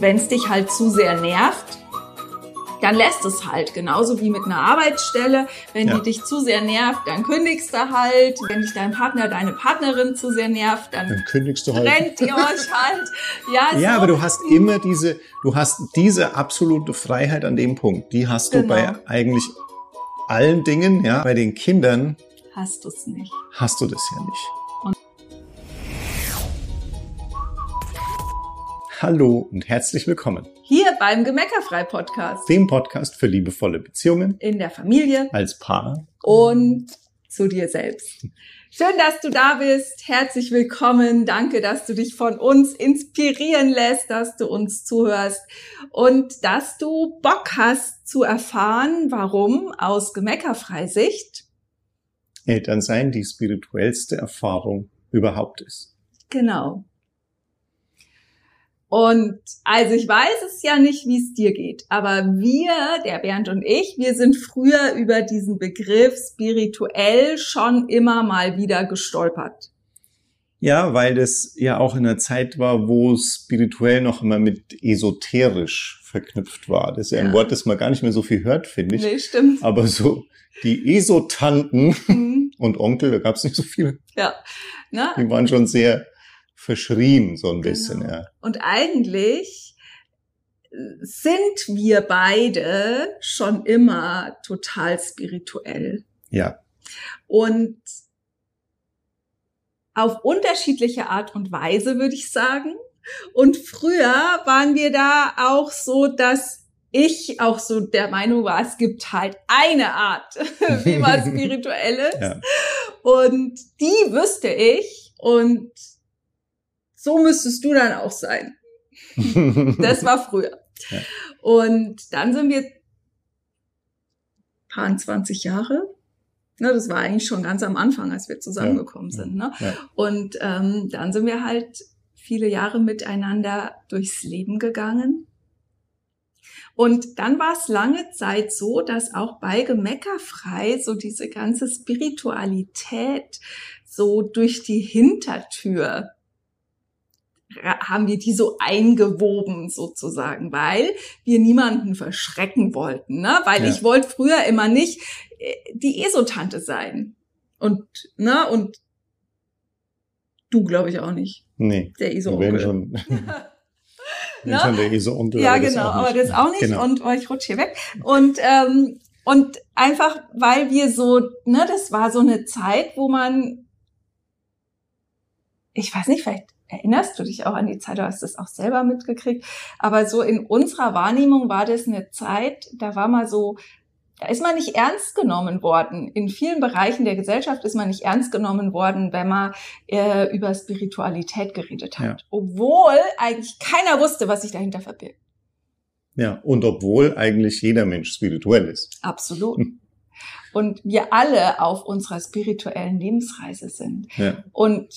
wenn es dich halt zu sehr nervt, dann lässt es halt. Genauso wie mit einer Arbeitsstelle. Wenn ja. die dich zu sehr nervt, dann kündigst du halt. Wenn dich dein Partner, deine Partnerin zu sehr nervt, dann, dann kündigst du halt. Trennt ihr euch halt. Ja, ja so. aber du hast immer diese, du hast diese absolute Freiheit an dem Punkt. Die hast du genau. bei eigentlich allen Dingen, ja. Bei den Kindern hast du es nicht. Hast du das ja nicht. Hallo und herzlich willkommen. Hier beim Gemeckerfrei Podcast. Dem Podcast für liebevolle Beziehungen. In der Familie. Als Paar. Und zu dir selbst. Schön, dass du da bist. Herzlich willkommen. Danke, dass du dich von uns inspirieren lässt, dass du uns zuhörst und dass du Bock hast zu erfahren, warum aus Gemeckerfreisicht Elternsein die spirituellste Erfahrung überhaupt ist. Genau. Und also ich weiß es ja nicht, wie es dir geht, aber wir, der Bernd und ich, wir sind früher über diesen Begriff spirituell schon immer mal wieder gestolpert. Ja, weil das ja auch in einer Zeit war, wo spirituell noch immer mit esoterisch verknüpft war. Das ist ja ein ja. Wort, das man gar nicht mehr so viel hört, finde ich. Nee, stimmt. Aber so die Esotanten mhm. und Onkel, da gab es nicht so viele. Ja. Na? Die waren schon sehr verschrien, so ein genau. bisschen, ja. Und eigentlich sind wir beide schon immer total spirituell. Ja. Und auf unterschiedliche Art und Weise, würde ich sagen. Und früher waren wir da auch so, dass ich auch so der Meinung war, es gibt halt eine Art, wie man spirituell ist. Ja. Und die wüsste ich. Und so müsstest du dann auch sein. das war früher. Ja. Und dann sind wir paar 20 Jahre. Ne, das war eigentlich schon ganz am Anfang, als wir zusammengekommen ja. sind. Ne? Ja. Und ähm, dann sind wir halt viele Jahre miteinander durchs Leben gegangen. Und dann war es lange Zeit so, dass auch bei Gemeckerfrei so diese ganze Spiritualität so durch die Hintertür haben wir die so eingewoben sozusagen, weil wir niemanden verschrecken wollten, ne? Weil ja. ich wollte früher immer nicht äh, die Esotante sein. Und, ne, und du glaube ich auch nicht. Nee. Der ESO-Onkel. schon. ne? schon der ESO-Onkel. Ja, genau, aber das auch nicht. Genau. Und oh, ich rutsche hier weg. Und, ähm, und einfach, weil wir so, ne, das war so eine Zeit, wo man, ich weiß nicht, vielleicht erinnerst du dich auch an die Zeit, du hast das auch selber mitgekriegt. Aber so in unserer Wahrnehmung war das eine Zeit, da war mal so, da ist man nicht ernst genommen worden. In vielen Bereichen der Gesellschaft ist man nicht ernst genommen worden, wenn man äh, über Spiritualität geredet hat. Ja. Obwohl eigentlich keiner wusste, was sich dahinter verbirgt. Ja, und obwohl eigentlich jeder Mensch spirituell ist. Absolut. Hm. Und wir alle auf unserer spirituellen Lebensreise sind. Ja. Und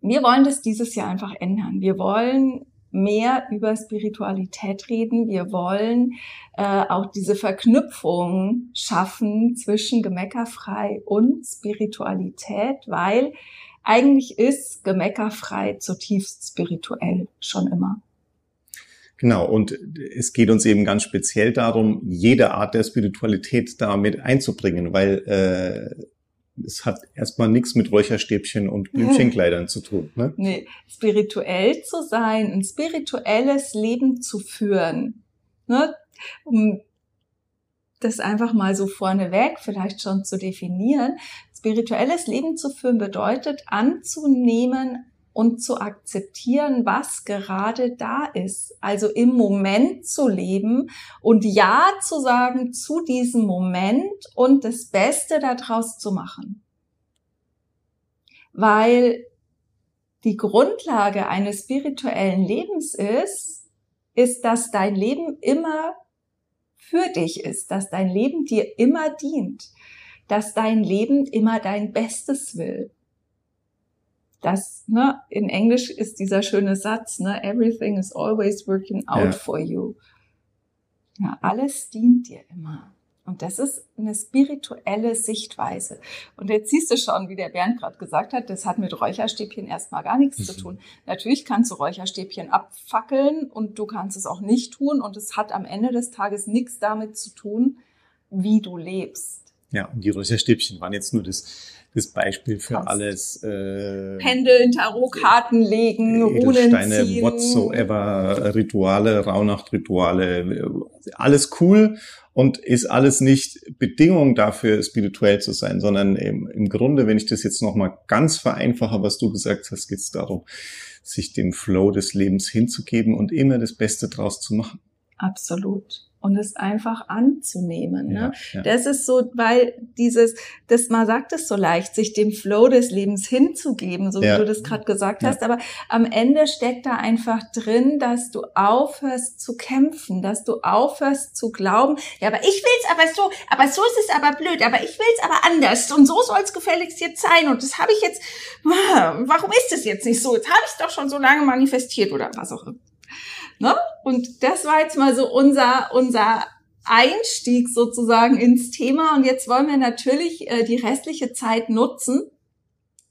wir wollen das dieses Jahr einfach ändern. Wir wollen mehr über Spiritualität reden. Wir wollen äh, auch diese Verknüpfung schaffen zwischen Gemeckerfrei und Spiritualität, weil eigentlich ist Gemeckerfrei zutiefst spirituell schon immer. Genau, und es geht uns eben ganz speziell darum, jede Art der Spiritualität damit einzubringen, weil äh, es hat erstmal nichts mit Räucherstäbchen und Blümchenkleidern zu tun. Ne? Nee, spirituell zu sein, ein spirituelles Leben zu führen, ne? um das einfach mal so vorneweg vielleicht schon zu definieren. Spirituelles Leben zu führen bedeutet anzunehmen, und zu akzeptieren, was gerade da ist. Also im Moment zu leben und Ja zu sagen zu diesem Moment und das Beste daraus zu machen. Weil die Grundlage eines spirituellen Lebens ist, ist, dass dein Leben immer für dich ist, dass dein Leben dir immer dient, dass dein Leben immer dein Bestes will, das, ne, in Englisch ist dieser schöne Satz, ne, everything is always working out ja. for you. Ja, alles dient dir immer. Und das ist eine spirituelle Sichtweise. Und jetzt siehst du schon, wie der Bernd gerade gesagt hat, das hat mit Räucherstäbchen erstmal gar nichts mhm. zu tun. Natürlich kannst du Räucherstäbchen abfackeln und du kannst es auch nicht tun. Und es hat am Ende des Tages nichts damit zu tun, wie du lebst. Ja, und die Räucherstäbchen waren jetzt nur das das Beispiel für Kannst alles. Äh, Pendeln, Tarotkarten legen, Runen ziehen. whatsoever, Rituale, Rauhnachtrituale, alles cool und ist alles nicht Bedingung dafür, spirituell zu sein, sondern im, im Grunde, wenn ich das jetzt nochmal ganz vereinfache, was du gesagt hast, geht es darum, sich dem Flow des Lebens hinzugeben und immer das Beste draus zu machen. Absolut und es einfach anzunehmen. Ne? Ja, ja. Das ist so, weil dieses, das man sagt es so leicht, sich dem Flow des Lebens hinzugeben, so ja. wie du das gerade gesagt hast. Aber am Ende steckt da einfach drin, dass du aufhörst zu kämpfen, dass du aufhörst zu glauben, ja, aber ich will's aber so, aber so ist es aber blöd, aber ich will's aber anders und so soll es gefälligst jetzt sein und das habe ich jetzt, warum ist es jetzt nicht so? Jetzt habe ich es doch schon so lange manifestiert oder was auch immer. Und das war jetzt mal so unser, unser Einstieg sozusagen ins Thema. Und jetzt wollen wir natürlich äh, die restliche Zeit nutzen,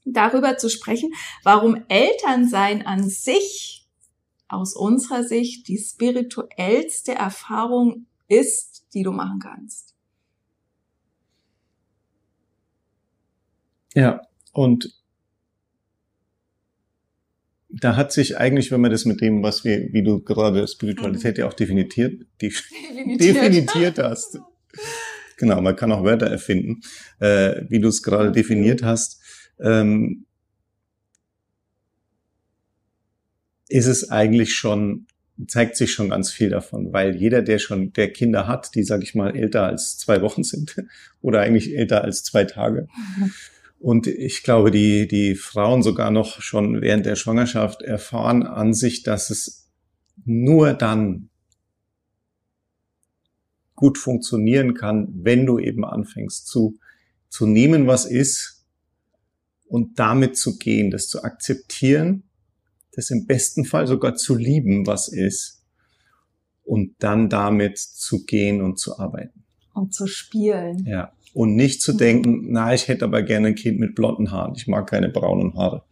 darüber zu sprechen, warum Elternsein an sich aus unserer Sicht die spirituellste Erfahrung ist, die du machen kannst. Ja, und da hat sich eigentlich, wenn man das mit dem, was wir, wie du gerade Spiritualität mhm. ja auch definiert, definiert. definiert hast. Genau, man kann auch Wörter erfinden, äh, wie du es gerade definiert hast. Ähm, ist es eigentlich schon, zeigt sich schon ganz viel davon, weil jeder, der schon, der Kinder hat, die, sag ich mal, älter als zwei Wochen sind oder eigentlich älter als zwei Tage, mhm und ich glaube, die, die Frauen sogar noch schon während der Schwangerschaft erfahren an sich, dass es nur dann gut funktionieren kann, wenn du eben anfängst zu, zu nehmen, was ist und damit zu gehen, das zu akzeptieren, das im besten Fall sogar zu lieben, was ist und dann damit zu gehen und zu arbeiten. Und zu spielen. Ja und nicht zu denken, na, ich hätte aber gerne ein Kind mit blonden Haaren. Ich mag keine braunen Haare.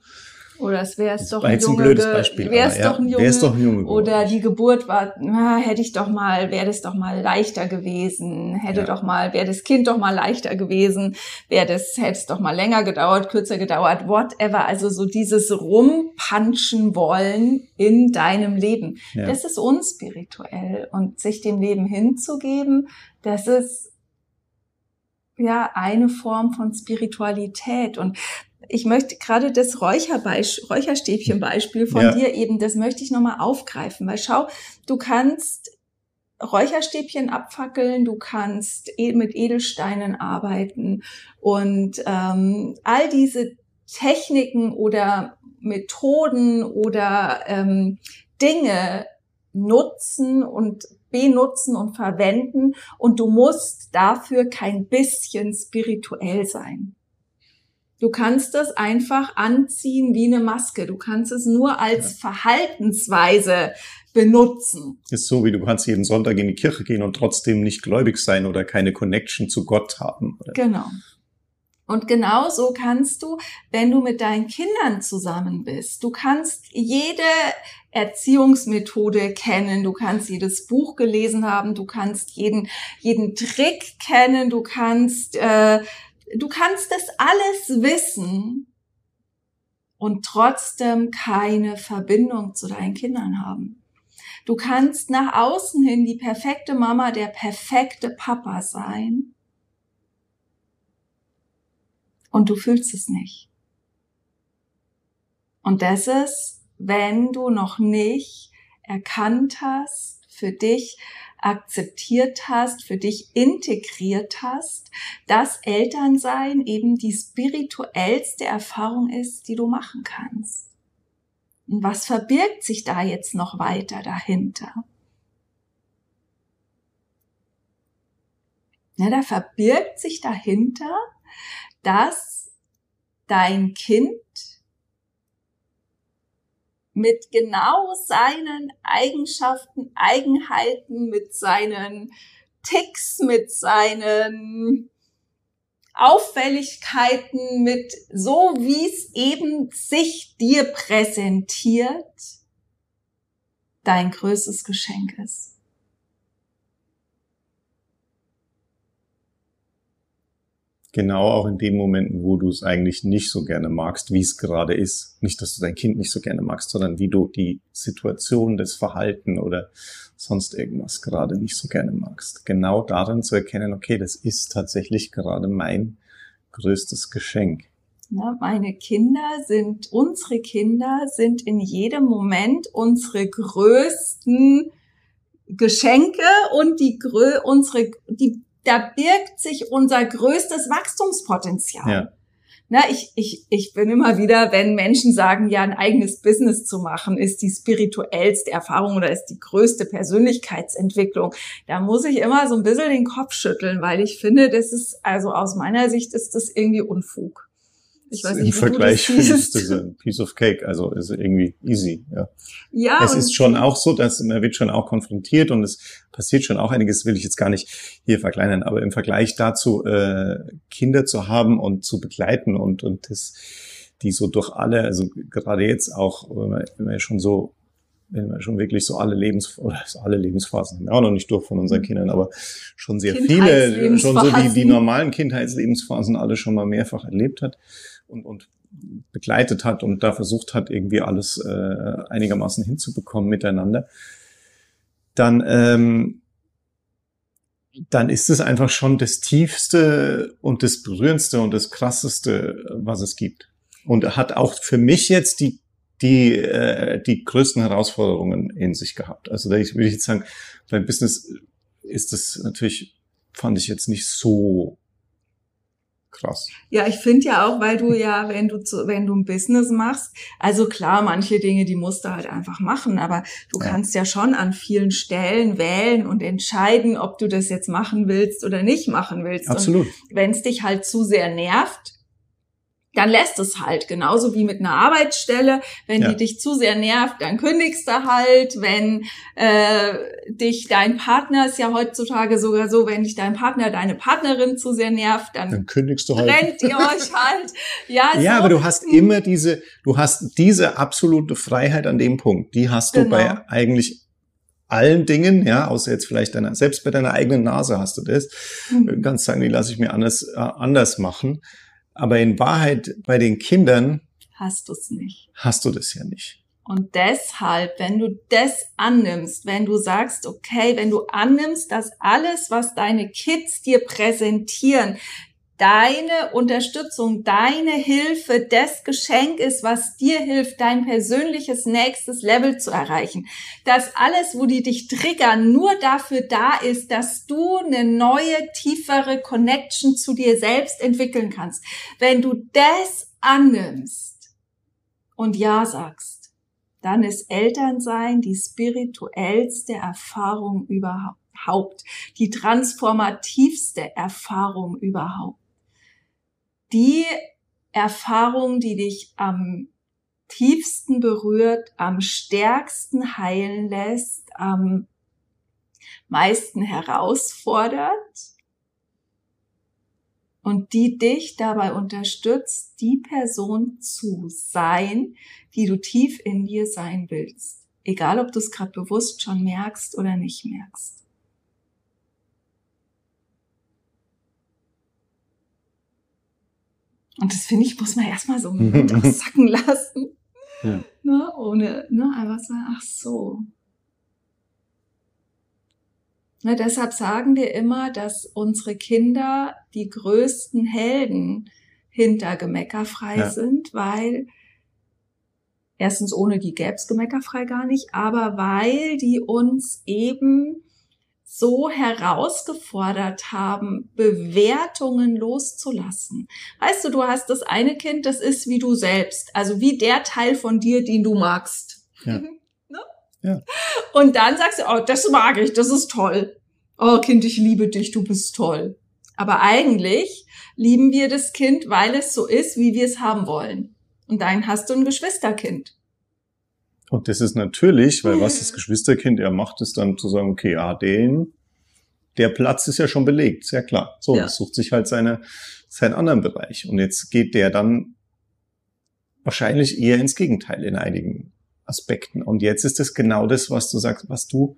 Oder es wäre es doch ein Junge. Ein blödes Beispiel. Wäre es doch, ein Junge, doch ein Junge. Oder die Geburt war, na, hätte ich doch mal, wäre das doch mal leichter gewesen. Hätte ja. doch mal, wäre das Kind doch mal leichter gewesen. Wäre das, hätte es doch mal länger gedauert, kürzer gedauert, whatever. Also so dieses Rumpanschen wollen in deinem Leben. Ja. Das ist unspirituell. Und sich dem Leben hinzugeben, das ist ja eine Form von Spiritualität und ich möchte gerade das Räucherstäbchen-Beispiel von ja. dir eben, das möchte ich nochmal aufgreifen, weil schau, du kannst Räucherstäbchen abfackeln, du kannst e, mit Edelsteinen arbeiten und ähm, all diese Techniken oder Methoden oder ähm, Dinge nutzen und benutzen und verwenden und du musst dafür kein bisschen spirituell sein. Du kannst es einfach anziehen wie eine Maske. Du kannst es nur als Verhaltensweise benutzen. Ist so, wie du kannst jeden Sonntag in die Kirche gehen und trotzdem nicht gläubig sein oder keine Connection zu Gott haben. Oder? Genau. Und genauso kannst du, wenn du mit deinen Kindern zusammen bist, du kannst jede Erziehungsmethode kennen, du kannst jedes Buch gelesen haben, du kannst jeden, jeden Trick kennen, du kannst, äh, du kannst das alles wissen und trotzdem keine Verbindung zu deinen Kindern haben. Du kannst nach außen hin die perfekte Mama, der perfekte Papa sein und du fühlst es nicht. Und das ist, wenn du noch nicht erkannt hast, für dich akzeptiert hast, für dich integriert hast, dass Elternsein eben die spirituellste Erfahrung ist, die du machen kannst. Und was verbirgt sich da jetzt noch weiter dahinter? Ja, da verbirgt sich dahinter, dass dein Kind mit genau seinen Eigenschaften, Eigenheiten, mit seinen Ticks, mit seinen Auffälligkeiten, mit so wie es eben sich dir präsentiert, dein größtes Geschenk ist. Genau auch in den Momenten, wo du es eigentlich nicht so gerne magst, wie es gerade ist. Nicht, dass du dein Kind nicht so gerne magst, sondern wie du die Situation, das Verhalten oder sonst irgendwas gerade nicht so gerne magst. Genau darin zu erkennen, okay, das ist tatsächlich gerade mein größtes Geschenk. Ja, meine Kinder sind, unsere Kinder sind in jedem Moment unsere größten Geschenke und die unsere die da birgt sich unser größtes Wachstumspotenzial. Ja. Na, ich, ich, ich bin immer wieder, wenn Menschen sagen, ja, ein eigenes Business zu machen, ist die spirituellste Erfahrung oder ist die größte Persönlichkeitsentwicklung. Da muss ich immer so ein bisschen den Kopf schütteln, weil ich finde, das ist, also aus meiner Sicht ist das irgendwie Unfug. Ich weiß nicht, Im Vergleich ist das ein Piece of Cake, also ist irgendwie easy. Ja, ja es ist schon auch so, dass man wird schon auch konfrontiert und es passiert schon auch einiges, will ich jetzt gar nicht hier verkleinern, aber im Vergleich dazu äh, Kinder zu haben und zu begleiten und und das die so durch alle, also gerade jetzt auch, wenn man, wenn man schon so wenn wir schon wirklich so alle Lebens oder alle Lebensphasen haben wir auch noch nicht durch von unseren mhm. Kindern, aber schon sehr viele, schon so die, die normalen Kindheitslebensphasen alle schon mal mehrfach erlebt hat und, und begleitet hat und da versucht hat, irgendwie alles äh, einigermaßen hinzubekommen miteinander, dann, ähm, dann ist es einfach schon das Tiefste und das Berührendste und das Krasseste, was es gibt. Und hat auch für mich jetzt die die äh, die größten Herausforderungen in sich gehabt. Also da würde ich jetzt sagen, beim Business ist das natürlich fand ich jetzt nicht so krass. Ja, ich finde ja auch, weil du ja, wenn du zu, wenn du ein Business machst, also klar, manche Dinge, die musst du halt einfach machen, aber du ja. kannst ja schon an vielen Stellen wählen und entscheiden, ob du das jetzt machen willst oder nicht machen willst. Absolut. Wenn es dich halt zu sehr nervt, dann lässt es halt. Genauso wie mit einer Arbeitsstelle. Wenn ja. die dich zu sehr nervt, dann kündigst du halt. Wenn äh, dich dein Partner, ist ja heutzutage sogar so, wenn dich dein Partner, deine Partnerin zu sehr nervt, dann, dann kündigst du halt. Rennt ihr euch halt. Ja, ja so. aber du hast immer diese, du hast diese absolute Freiheit an dem Punkt. Die hast du genau. bei eigentlich allen Dingen, ja, außer jetzt vielleicht deiner, selbst bei deiner eigenen Nase hast du das. Mhm. Ganz sagen, die lasse ich mir anders, äh, anders machen. Aber in Wahrheit bei den Kindern hast du es nicht. Hast du das ja nicht. Und deshalb, wenn du das annimmst, wenn du sagst, okay, wenn du annimmst, dass alles, was deine Kids dir präsentieren, deine Unterstützung, deine Hilfe, das Geschenk ist, was dir hilft, dein persönliches nächstes Level zu erreichen. Dass alles, wo die dich triggern, nur dafür da ist, dass du eine neue, tiefere Connection zu dir selbst entwickeln kannst. Wenn du das annimmst und Ja sagst, dann ist Elternsein die spirituellste Erfahrung überhaupt, die transformativste Erfahrung überhaupt die Erfahrung, die dich am tiefsten berührt, am stärksten heilen lässt, am meisten herausfordert und die dich dabei unterstützt, die Person zu sein, die du tief in dir sein willst. Egal, ob du es gerade bewusst schon merkst oder nicht merkst. Und das finde ich, muss man erstmal so mit sacken lassen. Ja. Ne, ohne, ne, einfach sagen, ach so. Ne, deshalb sagen wir immer, dass unsere Kinder die größten Helden hinter Gemeckerfrei ja. sind, weil erstens ohne die gäb's Gemeckerfrei gar nicht, aber weil die uns eben so herausgefordert haben, Bewertungen loszulassen. Weißt du, du hast das eine Kind, das ist wie du selbst, also wie der Teil von dir, den du magst. Ja. ne? ja. Und dann sagst du, oh, das mag ich, das ist toll. Oh Kind, ich liebe dich, du bist toll. Aber eigentlich lieben wir das Kind, weil es so ist, wie wir es haben wollen. Und dann hast du ein Geschwisterkind. Und das ist natürlich, weil was das Geschwisterkind er macht, ist dann zu sagen, okay, ah, den, der Platz ist ja schon belegt, sehr klar. So, ja. sucht sich halt seine, seinen anderen Bereich. Und jetzt geht der dann wahrscheinlich eher ins Gegenteil in einigen Aspekten. Und jetzt ist es genau das, was du sagst, was du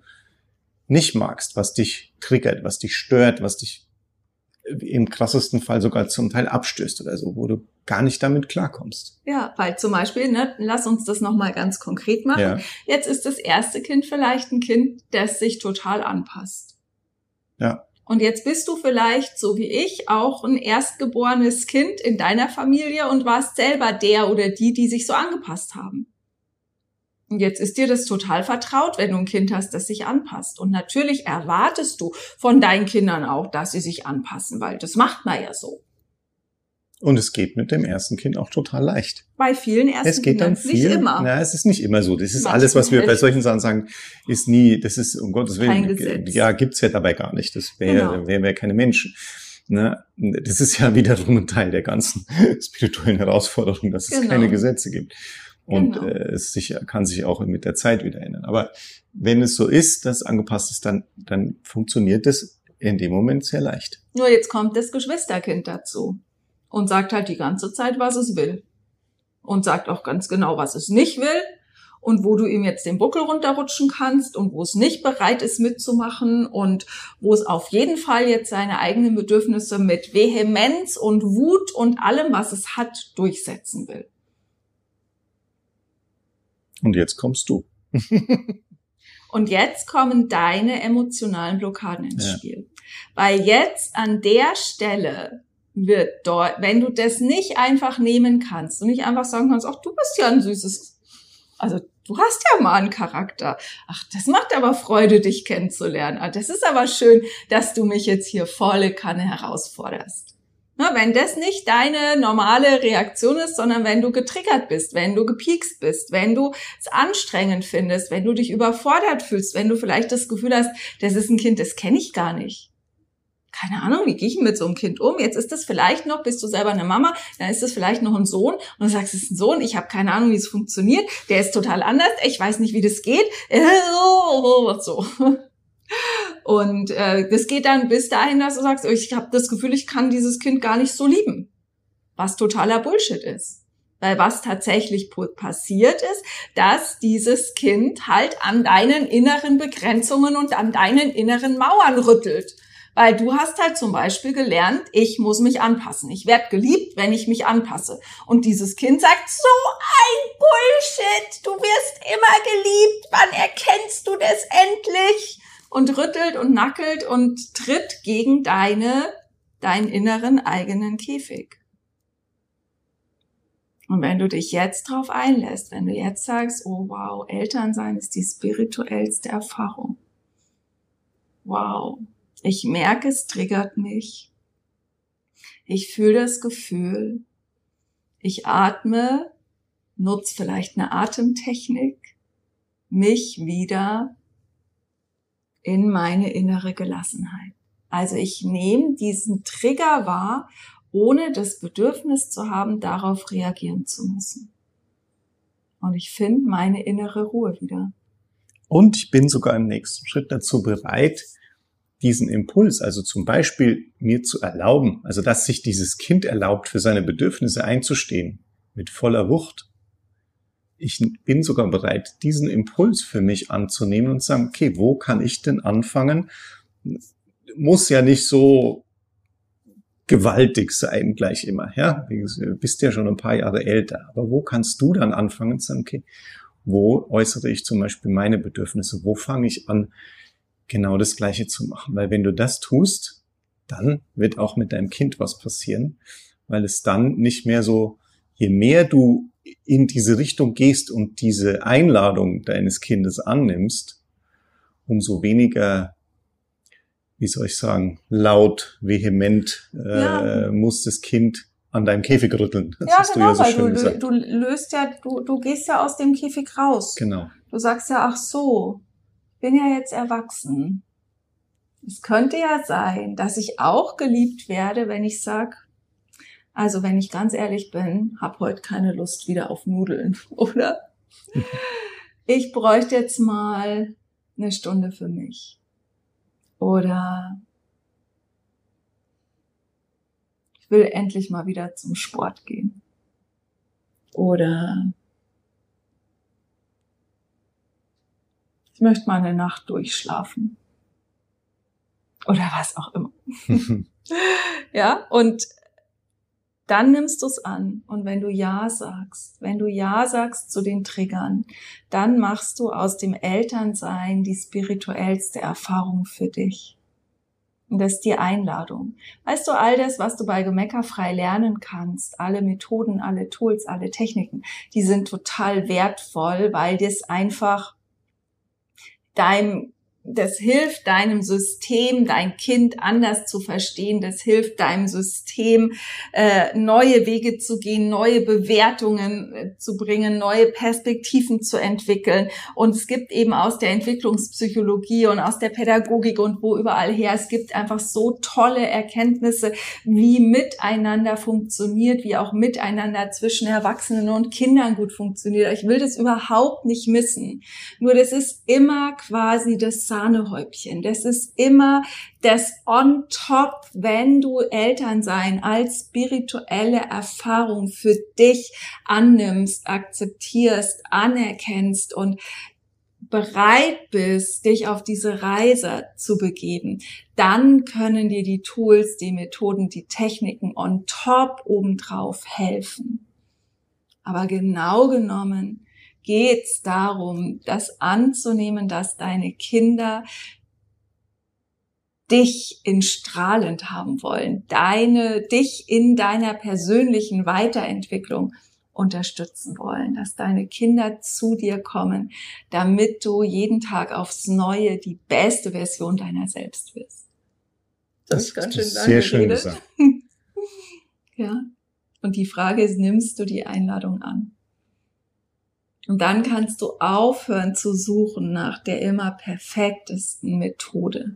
nicht magst, was dich triggert, was dich stört, was dich im krassesten Fall sogar zum Teil abstößt oder so, wo du gar nicht damit klarkommst. Ja, weil zum Beispiel, ne, lass uns das nochmal ganz konkret machen. Ja. Jetzt ist das erste Kind vielleicht ein Kind, das sich total anpasst. Ja. Und jetzt bist du vielleicht, so wie ich, auch ein erstgeborenes Kind in deiner Familie und warst selber der oder die, die sich so angepasst haben. Und jetzt ist dir das total vertraut, wenn du ein Kind hast, das sich anpasst. Und natürlich erwartest du von deinen Kindern auch, dass sie sich anpassen, weil das macht man ja so. Und es geht mit dem ersten Kind auch total leicht. Bei vielen ersten es geht Kindern dann viel, nicht immer. Na, es ist nicht immer so. Das ist Manchmal alles, was wir bei solchen Sachen sagen, ist nie, das ist um Gottes Willen, ja, gibt's ja dabei gar nicht. Das wäre, genau. wären wir keine Menschen. Ne? Das ist ja wiederum ein Teil der ganzen spirituellen Herausforderung, dass es genau. keine Gesetze gibt. Und genau. äh, es sich, kann sich auch mit der Zeit wieder ändern. Aber wenn es so ist, dass es angepasst ist, dann, dann funktioniert das in dem Moment sehr leicht. Nur jetzt kommt das Geschwisterkind dazu und sagt halt die ganze Zeit, was es will. Und sagt auch ganz genau, was es nicht will und wo du ihm jetzt den Buckel runterrutschen kannst und wo es nicht bereit ist mitzumachen und wo es auf jeden Fall jetzt seine eigenen Bedürfnisse mit Vehemenz und Wut und allem, was es hat, durchsetzen will. Und jetzt kommst du. und jetzt kommen deine emotionalen Blockaden ins ja. Spiel. Weil jetzt an der Stelle wird dort, wenn du das nicht einfach nehmen kannst und nicht einfach sagen kannst, ach, du bist ja ein süßes, also du hast ja mal einen Charakter. Ach, das macht aber Freude, dich kennenzulernen. Ach, das ist aber schön, dass du mich jetzt hier volle Kanne herausforderst. Na, wenn das nicht deine normale Reaktion ist, sondern wenn du getriggert bist, wenn du gepiekst bist, wenn du es anstrengend findest, wenn du dich überfordert fühlst, wenn du vielleicht das Gefühl hast, das ist ein Kind, das kenne ich gar nicht. Keine Ahnung, wie gehe ich mit so einem Kind um? Jetzt ist das vielleicht noch, bist du selber eine Mama, dann ist das vielleicht noch ein Sohn und du sagst, es ist ein Sohn, ich habe keine Ahnung, wie es funktioniert, der ist total anders, ich weiß nicht, wie das geht. So. Und äh, das geht dann bis dahin, dass du sagst, ich habe das Gefühl, ich kann dieses Kind gar nicht so lieben. Was totaler Bullshit ist. Weil was tatsächlich passiert ist, dass dieses Kind halt an deinen inneren Begrenzungen und an deinen inneren Mauern rüttelt. Weil du hast halt zum Beispiel gelernt, ich muss mich anpassen. Ich werde geliebt, wenn ich mich anpasse. Und dieses Kind sagt, so ein Bullshit, du wirst immer geliebt, wann erkennst du das endlich? und rüttelt und nackelt und tritt gegen deine, deinen inneren eigenen Käfig. Und wenn du dich jetzt drauf einlässt, wenn du jetzt sagst, oh wow, Elternsein ist die spirituellste Erfahrung. Wow, ich merke, es triggert mich. Ich fühle das Gefühl. Ich atme, nutze vielleicht eine Atemtechnik, mich wieder in meine innere Gelassenheit. Also ich nehme diesen Trigger wahr, ohne das Bedürfnis zu haben, darauf reagieren zu müssen. Und ich finde meine innere Ruhe wieder. Und ich bin sogar im nächsten Schritt dazu bereit, diesen Impuls, also zum Beispiel mir zu erlauben, also dass sich dieses Kind erlaubt, für seine Bedürfnisse einzustehen, mit voller Wucht, ich bin sogar bereit, diesen Impuls für mich anzunehmen und zu sagen, okay, wo kann ich denn anfangen? Muss ja nicht so gewaltig sein gleich immer, ja. Du bist ja schon ein paar Jahre älter. Aber wo kannst du dann anfangen zu sagen, okay, wo äußere ich zum Beispiel meine Bedürfnisse? Wo fange ich an, genau das Gleiche zu machen? Weil wenn du das tust, dann wird auch mit deinem Kind was passieren, weil es dann nicht mehr so, je mehr du in diese Richtung gehst und diese Einladung deines Kindes annimmst, umso weniger, wie soll ich sagen, laut, vehement äh, ja. muss das Kind an deinem Käfig rütteln. Das ja, genau, du ja so weil du, du löst ja, du, du gehst ja aus dem Käfig raus. Genau. Du sagst ja, ach so, bin ja jetzt erwachsen. Es könnte ja sein, dass ich auch geliebt werde, wenn ich sag, also wenn ich ganz ehrlich bin, habe heute keine Lust wieder auf Nudeln, oder? Ich bräuchte jetzt mal eine Stunde für mich. Oder ich will endlich mal wieder zum Sport gehen. Oder ich möchte mal eine Nacht durchschlafen. Oder was auch immer. ja, und dann nimmst du es an. Und wenn du Ja sagst, wenn du Ja sagst zu den Triggern, dann machst du aus dem Elternsein die spirituellste Erfahrung für dich. Und das ist die Einladung. Weißt du, all das, was du bei Gemecker frei lernen kannst, alle Methoden, alle Tools, alle Techniken, die sind total wertvoll, weil das einfach deinem das hilft deinem System, dein Kind anders zu verstehen. Das hilft deinem System, äh, neue Wege zu gehen, neue Bewertungen äh, zu bringen, neue Perspektiven zu entwickeln. Und es gibt eben aus der Entwicklungspsychologie und aus der Pädagogik und wo überall her, es gibt einfach so tolle Erkenntnisse, wie miteinander funktioniert, wie auch miteinander zwischen Erwachsenen und Kindern gut funktioniert. Ich will das überhaupt nicht missen. Nur das ist immer quasi das Sahnehäubchen. Das ist immer das on top, wenn du Elternsein als spirituelle Erfahrung für dich annimmst, akzeptierst, anerkennst und bereit bist, dich auf diese Reise zu begeben, dann können dir die Tools, die Methoden, die Techniken on top obendrauf helfen. Aber genau genommen geht es darum, das anzunehmen, dass deine Kinder dich in strahlend haben wollen, deine, dich in deiner persönlichen Weiterentwicklung unterstützen wollen, dass deine Kinder zu dir kommen, damit du jeden Tag aufs Neue die beste Version deiner selbst bist. Das, das ist ganz schön sehr schön gesagt. ja. Und die Frage ist, nimmst du die Einladung an? Und dann kannst du aufhören zu suchen nach der immer perfektesten Methode.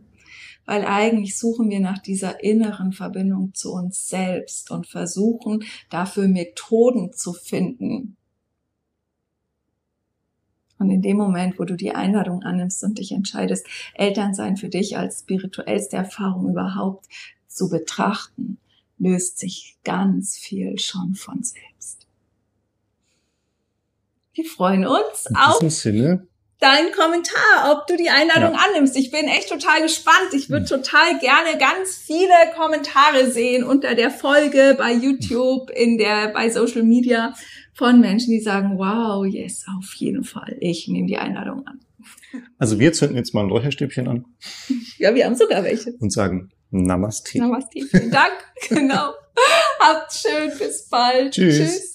Weil eigentlich suchen wir nach dieser inneren Verbindung zu uns selbst und versuchen dafür Methoden zu finden. Und in dem Moment, wo du die Einladung annimmst und dich entscheidest, Elternsein für dich als spirituellste Erfahrung überhaupt zu betrachten, löst sich ganz viel schon von selbst. Wir freuen uns In auf Sinne. deinen Kommentar, ob du die Einladung ja. annimmst. Ich bin echt total gespannt. Ich würde hm. total gerne ganz viele Kommentare sehen unter der Folge bei YouTube, in der, bei Social Media von Menschen, die sagen, wow, yes, auf jeden Fall. Ich nehme die Einladung an. Also wir zünden jetzt mal ein Räucherstäbchen an. Ja, wir haben sogar welche. Und sagen Namaste. Namaste. Vielen Dank. genau. Habt schön. Bis bald. Tschüss. Tschüss.